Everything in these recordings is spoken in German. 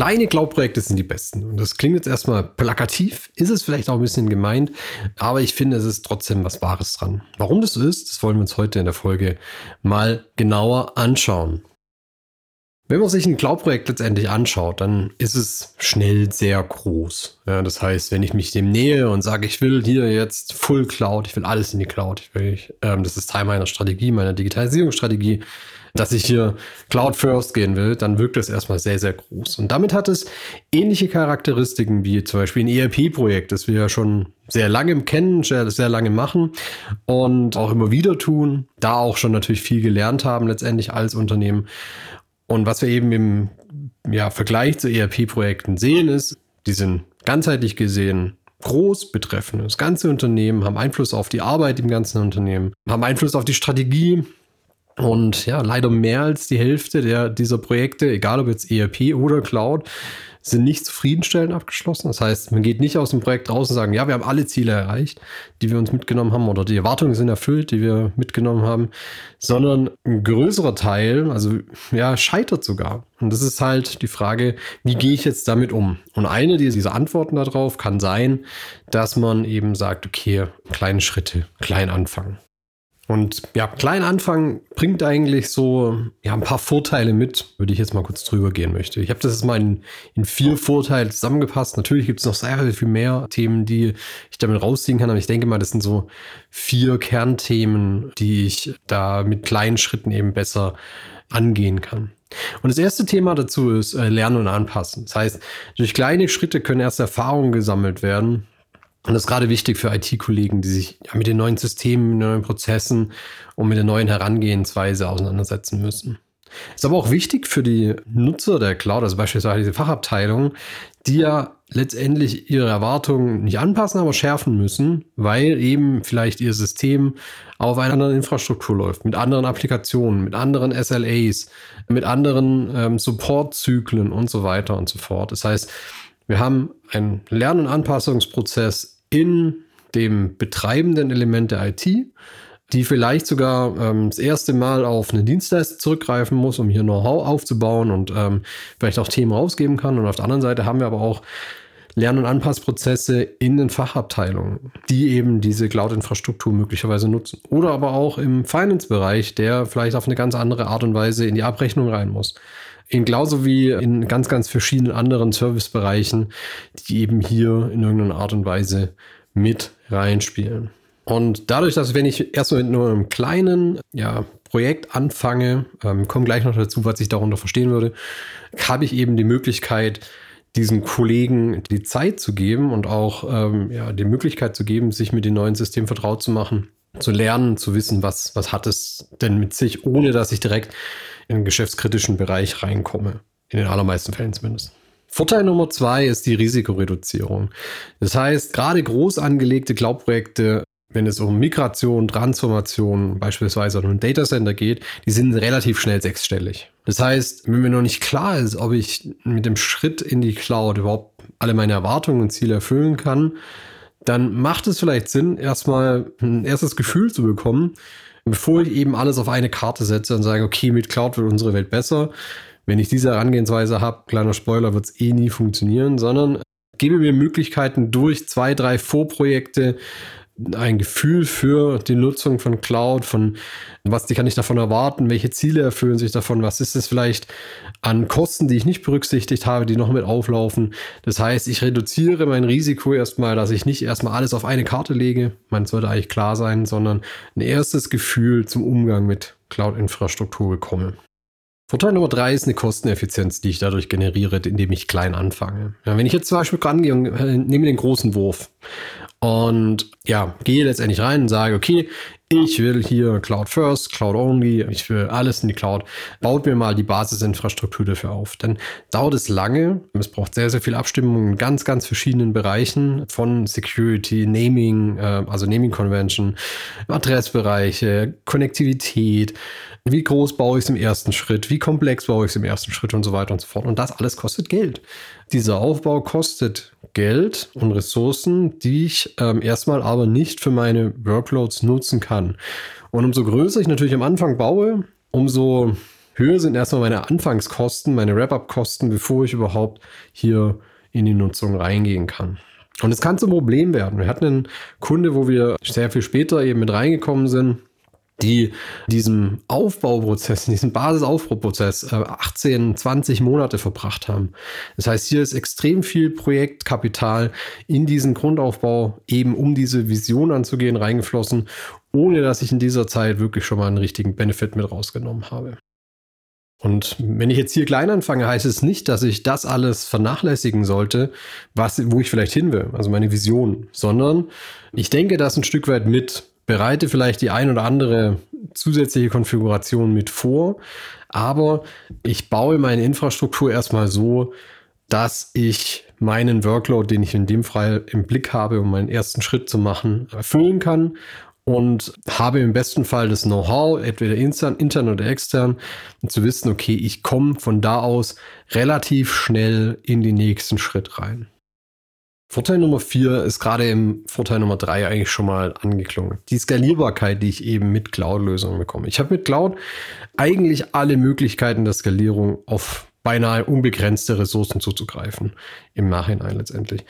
Kleine Cloud-Projekte sind die besten. Und das klingt jetzt erstmal plakativ, ist es vielleicht auch ein bisschen gemeint, aber ich finde, es ist trotzdem was Wahres dran. Warum das so ist, das wollen wir uns heute in der Folge mal genauer anschauen. Wenn man sich ein Cloud-Projekt letztendlich anschaut, dann ist es schnell sehr groß. Ja, das heißt, wenn ich mich dem nähe und sage, ich will hier jetzt Full Cloud, ich will alles in die Cloud, ich will, ähm, das ist Teil meiner Strategie, meiner Digitalisierungsstrategie, dass ich hier Cloud First gehen will, dann wirkt das erstmal sehr, sehr groß. Und damit hat es ähnliche Charakteristiken wie zum Beispiel ein ERP-Projekt, das wir ja schon sehr lange kennen, sehr, sehr lange machen und auch immer wieder tun, da auch schon natürlich viel gelernt haben letztendlich als Unternehmen. Und was wir eben im ja, Vergleich zu ERP-Projekten sehen, ist, die sind ganzheitlich gesehen groß betreffen das ganze Unternehmen, haben Einfluss auf die Arbeit im ganzen Unternehmen, haben Einfluss auf die Strategie, und ja, leider mehr als die Hälfte der, dieser Projekte, egal ob jetzt ERP oder Cloud, sind nicht zufriedenstellend abgeschlossen. Das heißt, man geht nicht aus dem Projekt raus und sagen, ja, wir haben alle Ziele erreicht, die wir uns mitgenommen haben oder die Erwartungen sind erfüllt, die wir mitgenommen haben, sondern ein größerer Teil, also ja, scheitert sogar. Und das ist halt die Frage, wie gehe ich jetzt damit um? Und eine dieser Antworten darauf kann sein, dass man eben sagt, okay, kleine Schritte, klein anfangen. Und ja, klein anfangen bringt eigentlich so ja, ein paar Vorteile mit, würde ich jetzt mal kurz drüber gehen möchte. Ich habe das jetzt mal in, in vier Vorteile zusammengepasst. Natürlich gibt es noch sehr viel mehr Themen, die ich damit rausziehen kann, aber ich denke mal, das sind so vier Kernthemen, die ich da mit kleinen Schritten eben besser angehen kann. Und das erste Thema dazu ist äh, Lernen und Anpassen. Das heißt, durch kleine Schritte können erst Erfahrungen gesammelt werden und das ist gerade wichtig für IT-Kollegen, die sich ja, mit den neuen Systemen, mit den neuen Prozessen und mit der neuen Herangehensweise auseinandersetzen müssen. Ist aber auch wichtig für die Nutzer der Cloud, also beispielsweise diese Fachabteilung, die ja letztendlich ihre Erwartungen nicht anpassen, aber schärfen müssen, weil eben vielleicht ihr System auf einer anderen Infrastruktur läuft, mit anderen Applikationen, mit anderen SLAs, mit anderen ähm, Supportzyklen und so weiter und so fort. Das heißt, wir haben einen Lern- und Anpassungsprozess in dem betreibenden Element der IT, die vielleicht sogar ähm, das erste Mal auf eine Dienstleister zurückgreifen muss, um hier Know-how aufzubauen und ähm, vielleicht auch Themen rausgeben kann. Und auf der anderen Seite haben wir aber auch Lern- und Anpassprozesse in den Fachabteilungen, die eben diese Cloud-Infrastruktur möglicherweise nutzen. Oder aber auch im Finance-Bereich, der vielleicht auf eine ganz andere Art und Weise in die Abrechnung rein muss genauso wie in ganz, ganz verschiedenen anderen Servicebereichen, die eben hier in irgendeiner Art und Weise mit reinspielen. Und dadurch, dass wenn ich erstmal mit nur einem kleinen ja, Projekt anfange, ähm, komme gleich noch dazu, was ich darunter verstehen würde, habe ich eben die Möglichkeit, diesen Kollegen die Zeit zu geben und auch ähm, ja, die Möglichkeit zu geben, sich mit dem neuen System vertraut zu machen, zu lernen, zu wissen, was, was hat es denn mit sich, ohne dass ich direkt in den geschäftskritischen Bereich reinkomme. In den allermeisten Fällen zumindest. Vorteil Nummer zwei ist die Risikoreduzierung. Das heißt, gerade groß angelegte Cloud-Projekte, wenn es um Migration, Transformation, beispielsweise um ein Datacenter geht, die sind relativ schnell sechsstellig. Das heißt, wenn mir noch nicht klar ist, ob ich mit dem Schritt in die Cloud überhaupt alle meine Erwartungen und Ziele erfüllen kann, dann macht es vielleicht Sinn, erstmal ein erstes Gefühl zu bekommen, bevor ich eben alles auf eine Karte setze und sage, okay, mit Cloud wird unsere Welt besser. Wenn ich diese Herangehensweise habe, kleiner Spoiler, wird es eh nie funktionieren, sondern gebe mir Möglichkeiten durch zwei, drei Vorprojekte ein Gefühl für die Nutzung von Cloud, von was kann ich davon erwarten, welche Ziele erfüllen sich davon, was ist es vielleicht an Kosten, die ich nicht berücksichtigt habe, die noch mit auflaufen. Das heißt, ich reduziere mein Risiko erstmal, dass ich nicht erstmal alles auf eine Karte lege, man sollte eigentlich klar sein, sondern ein erstes Gefühl zum Umgang mit Cloud-Infrastruktur bekomme. Vorteil Nummer drei ist eine Kosteneffizienz, die ich dadurch generiere, indem ich klein anfange. Ja, wenn ich jetzt zum Beispiel rangehe und äh, nehme den großen Wurf und ja, gehe letztendlich rein und sage, okay, ich will hier Cloud First, Cloud Only, ich will alles in die Cloud. Baut mir mal die Basisinfrastruktur dafür auf. Dann dauert es lange. Es braucht sehr, sehr viel Abstimmung in ganz, ganz verschiedenen Bereichen von Security, Naming, äh, also Naming Convention, Adressbereiche, Konnektivität. Wie groß baue ich es im ersten Schritt? Wie komplex baue ich es im ersten Schritt und so weiter und so fort. Und das alles kostet Geld. Dieser Aufbau kostet Geld und Ressourcen, die ich ähm, erstmal aber nicht für meine Workloads nutzen kann. Und umso größer ich natürlich am Anfang baue, umso höher sind erstmal meine Anfangskosten, meine Wrap-up-Kosten, bevor ich überhaupt hier in die Nutzung reingehen kann. Und es kann zum Problem werden. Wir hatten einen Kunde, wo wir sehr viel später eben mit reingekommen sind, die diesem Aufbauprozess, diesem Basisaufbauprozess 18, äh, 20 Monate verbracht haben. Das heißt, hier ist extrem viel Projektkapital in diesen Grundaufbau, eben um diese Vision anzugehen, reingeflossen, ohne dass ich in dieser Zeit wirklich schon mal einen richtigen Benefit mit rausgenommen habe. Und wenn ich jetzt hier klein anfange, heißt es nicht, dass ich das alles vernachlässigen sollte, was, wo ich vielleicht hin will, also meine Vision, sondern ich denke das ein Stück weit mit, bereite vielleicht die ein oder andere zusätzliche Konfiguration mit vor, aber ich baue meine Infrastruktur erstmal so, dass ich meinen Workload, den ich in dem Fall im Blick habe, um meinen ersten Schritt zu machen, erfüllen kann und habe im besten Fall das Know-how, entweder intern, intern oder extern, zu wissen, okay, ich komme von da aus relativ schnell in den nächsten Schritt rein. Vorteil Nummer vier ist gerade im Vorteil Nummer drei eigentlich schon mal angeklungen. Die Skalierbarkeit, die ich eben mit Cloud-Lösungen bekomme. Ich habe mit Cloud eigentlich alle Möglichkeiten der Skalierung auf beinahe unbegrenzte Ressourcen zuzugreifen. Im Nachhinein letztendlich.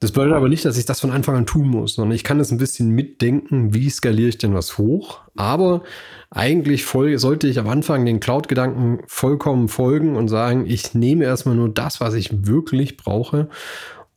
Das bedeutet aber nicht, dass ich das von Anfang an tun muss, sondern ich kann das ein bisschen mitdenken, wie skaliere ich denn was hoch. Aber eigentlich voll, sollte ich am Anfang den Cloud-Gedanken vollkommen folgen und sagen, ich nehme erstmal nur das, was ich wirklich brauche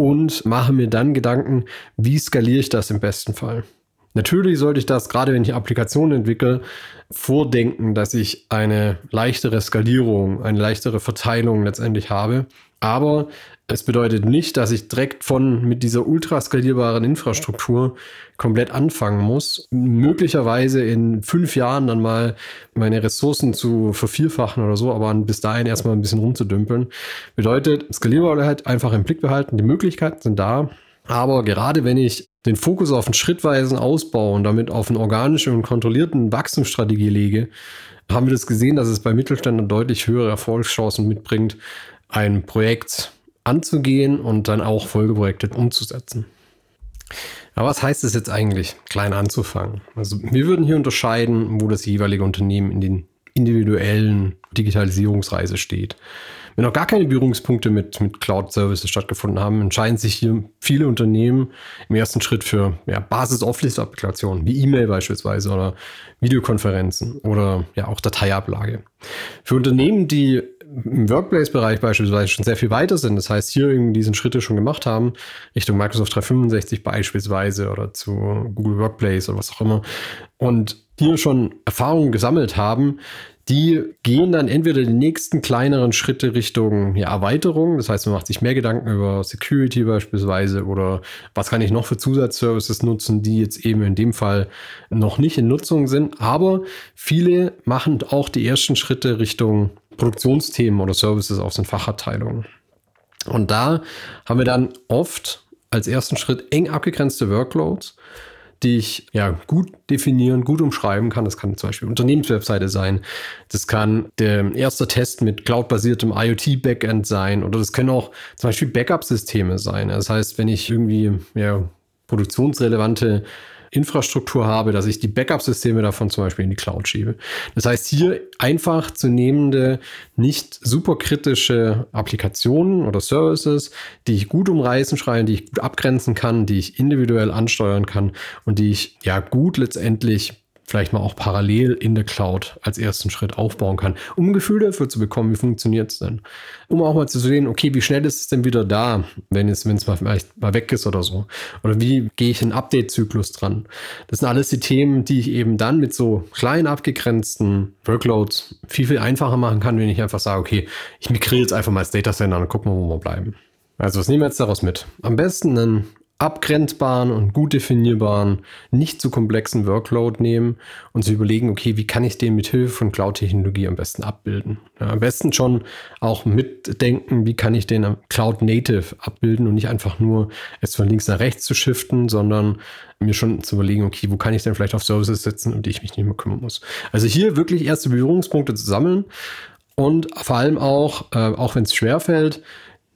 und mache mir dann Gedanken, wie skaliere ich das im besten Fall. Natürlich sollte ich das, gerade wenn ich Applikationen entwickle, vordenken, dass ich eine leichtere Skalierung, eine leichtere Verteilung letztendlich habe. Aber es bedeutet nicht, dass ich direkt von mit dieser ultra skalierbaren Infrastruktur komplett anfangen muss. Möglicherweise in fünf Jahren dann mal meine Ressourcen zu vervierfachen oder so, aber bis dahin erstmal ein bisschen rumzudümpeln. Bedeutet, Skalierbarkeit einfach im Blick behalten. Die Möglichkeiten sind da. Aber gerade wenn ich den Fokus auf einen schrittweisen Ausbau und damit auf eine organische und kontrollierten Wachstumsstrategie lege, haben wir das gesehen, dass es bei Mittelständlern deutlich höhere Erfolgschancen mitbringt, ein Projekt anzugehen und dann auch Folgeprojekte umzusetzen. Aber was heißt es jetzt eigentlich, klein anzufangen? Also wir würden hier unterscheiden, wo das jeweilige Unternehmen in den individuellen Digitalisierungsreise steht. Wenn noch gar keine Berührungspunkte mit, mit Cloud-Services stattgefunden haben, entscheiden sich hier viele Unternehmen im ersten Schritt für ja, Basis-Office-Applikationen, wie E-Mail beispielsweise oder Videokonferenzen oder ja auch Dateiablage. Für Unternehmen, die im Workplace-Bereich beispielsweise schon sehr viel weiter sind, das heißt hier irgendwie diesen Schritte schon gemacht haben, Richtung Microsoft 365 beispielsweise oder zu Google Workplace oder was auch immer, und hier schon Erfahrungen gesammelt haben, die gehen dann entweder die nächsten kleineren Schritte Richtung ja, Erweiterung. Das heißt, man macht sich mehr Gedanken über Security beispielsweise oder was kann ich noch für Zusatzservices nutzen, die jetzt eben in dem Fall noch nicht in Nutzung sind. Aber viele machen auch die ersten Schritte Richtung Produktionsthemen oder Services aus den Fachabteilungen. Und da haben wir dann oft als ersten Schritt eng abgegrenzte Workloads die ich ja gut definieren, gut umschreiben kann. Das kann zum Beispiel Unternehmenswebseite sein. Das kann der erste Test mit cloud-basiertem IoT-Backend sein. Oder das können auch zum Beispiel Backup-Systeme sein. Das heißt, wenn ich irgendwie ja, produktionsrelevante Infrastruktur habe, dass ich die Backup-Systeme davon zum Beispiel in die Cloud schiebe. Das heißt, hier einfach zu nehmende, nicht superkritische Applikationen oder Services, die ich gut umreißen schreien, die ich gut abgrenzen kann, die ich individuell ansteuern kann und die ich ja gut letztendlich vielleicht mal auch parallel in der Cloud als ersten Schritt aufbauen kann, um ein Gefühl dafür zu bekommen, wie funktioniert es denn. Um auch mal zu sehen, okay, wie schnell ist es denn wieder da, wenn es, wenn es mal vielleicht mal weg ist oder so. Oder wie gehe ich in Update-Zyklus dran. Das sind alles die Themen, die ich eben dann mit so kleinen abgegrenzten Workloads viel, viel einfacher machen kann, wenn ich einfach sage, okay, ich migriere jetzt einfach mal das Datacenter und gucken wir, wo wir bleiben. Also was nehmen wir jetzt daraus mit? Am besten einen abgrenzbaren und gut definierbaren, nicht zu komplexen Workload nehmen und zu überlegen, okay, wie kann ich den mit Hilfe von Cloud-Technologie am besten abbilden? Ja, am besten schon auch mitdenken, wie kann ich den Cloud-Native abbilden und nicht einfach nur es von links nach rechts zu shiften, sondern mir schon zu überlegen, okay, wo kann ich denn vielleicht auf Services setzen, um die ich mich nicht mehr kümmern muss. Also hier wirklich erste Berührungspunkte zu sammeln und vor allem auch, äh, auch wenn es schwerfällt,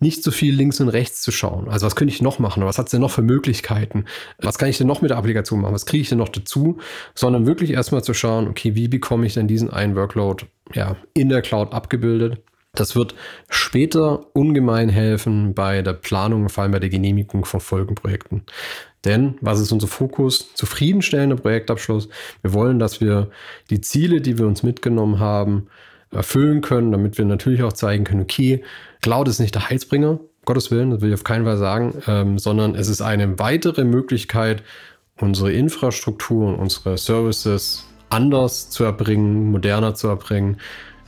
nicht so viel links und rechts zu schauen. Also was könnte ich noch machen? Was hat es denn noch für Möglichkeiten? Was kann ich denn noch mit der Applikation machen? Was kriege ich denn noch dazu? Sondern wirklich erstmal zu schauen, okay, wie bekomme ich denn diesen einen Workload ja, in der Cloud abgebildet? Das wird später ungemein helfen bei der Planung, vor allem bei der Genehmigung von Folgenprojekten. Denn was ist unser Fokus? Zufriedenstellender Projektabschluss. Wir wollen, dass wir die Ziele, die wir uns mitgenommen haben, erfüllen können, damit wir natürlich auch zeigen können, okay, Cloud ist nicht der Heilsbringer, Gottes Willen, das will ich auf keinen Fall sagen, ähm, sondern es ist eine weitere Möglichkeit, unsere Infrastruktur und unsere Services anders zu erbringen, moderner zu erbringen,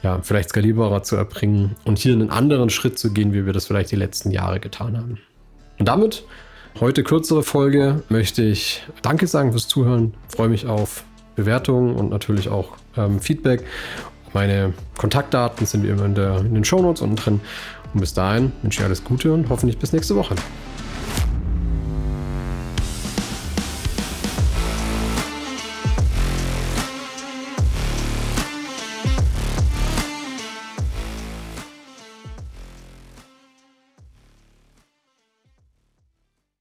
ja, vielleicht skalierbarer zu erbringen und hier einen anderen Schritt zu gehen, wie wir das vielleicht die letzten Jahre getan haben. Und damit heute kürzere Folge möchte ich Danke sagen fürs Zuhören, freue mich auf Bewertungen und natürlich auch ähm, Feedback meine Kontaktdaten sind wie immer in, der, in den Shownotes unten drin. Und bis dahin wünsche ich alles Gute und hoffentlich bis nächste Woche.